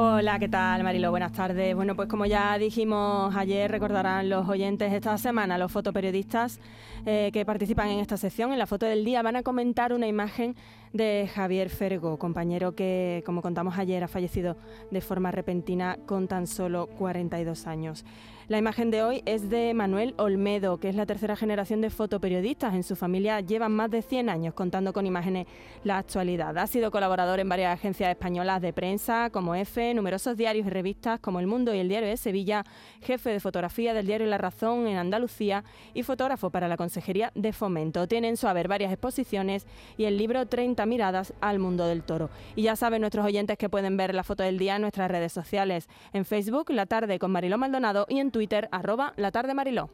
Hola, ¿qué tal Marilo? Buenas tardes. Bueno, pues como ya dijimos ayer, recordarán los oyentes esta semana, los fotoperiodistas eh, que participan en esta sección, en la foto del día, van a comentar una imagen de Javier Fergo, compañero que, como contamos ayer, ha fallecido de forma repentina con tan solo 42 años. La imagen de hoy es de Manuel Olmedo, que es la tercera generación de fotoperiodistas. En su familia llevan más de 100 años contando con imágenes la actualidad. Ha sido colaborador en varias agencias españolas de prensa como EFE, numerosos diarios y revistas como El Mundo y El Diario de Sevilla, jefe de fotografía del diario La Razón en Andalucía y fotógrafo para la Consejería de Fomento. Tiene en su haber varias exposiciones y el libro 30 miradas al mundo del toro. Y ya saben nuestros oyentes que pueden ver la foto del día en nuestras redes sociales, en Facebook, La Tarde con Mariló Maldonado y en Twitter, arroba La Tarde Mariló.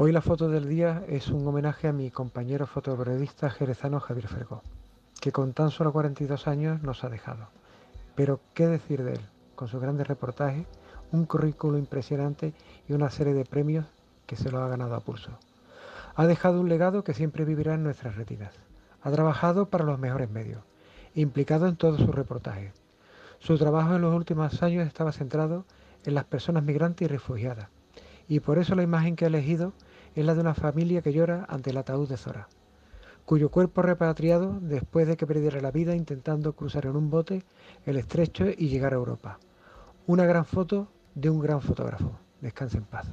Hoy la foto del día es un homenaje a mi compañero fotoperiodista jerezano Javier Fergó, que con tan solo 42 años nos ha dejado. Pero, ¿qué decir de él? Con sus grandes reportajes, un currículo impresionante y una serie de premios que se lo ha ganado a pulso. Ha dejado un legado que siempre vivirá en nuestras retinas. Ha trabajado para los mejores medios, implicado en todos sus reportajes. Su trabajo en los últimos años estaba centrado en las personas migrantes y refugiadas, y por eso la imagen que ha elegido es la de una familia que llora ante el ataúd de Zora, cuyo cuerpo repatriado después de que perdiera la vida intentando cruzar en un bote el estrecho y llegar a Europa. Una gran foto de un gran fotógrafo. Descanse en paz.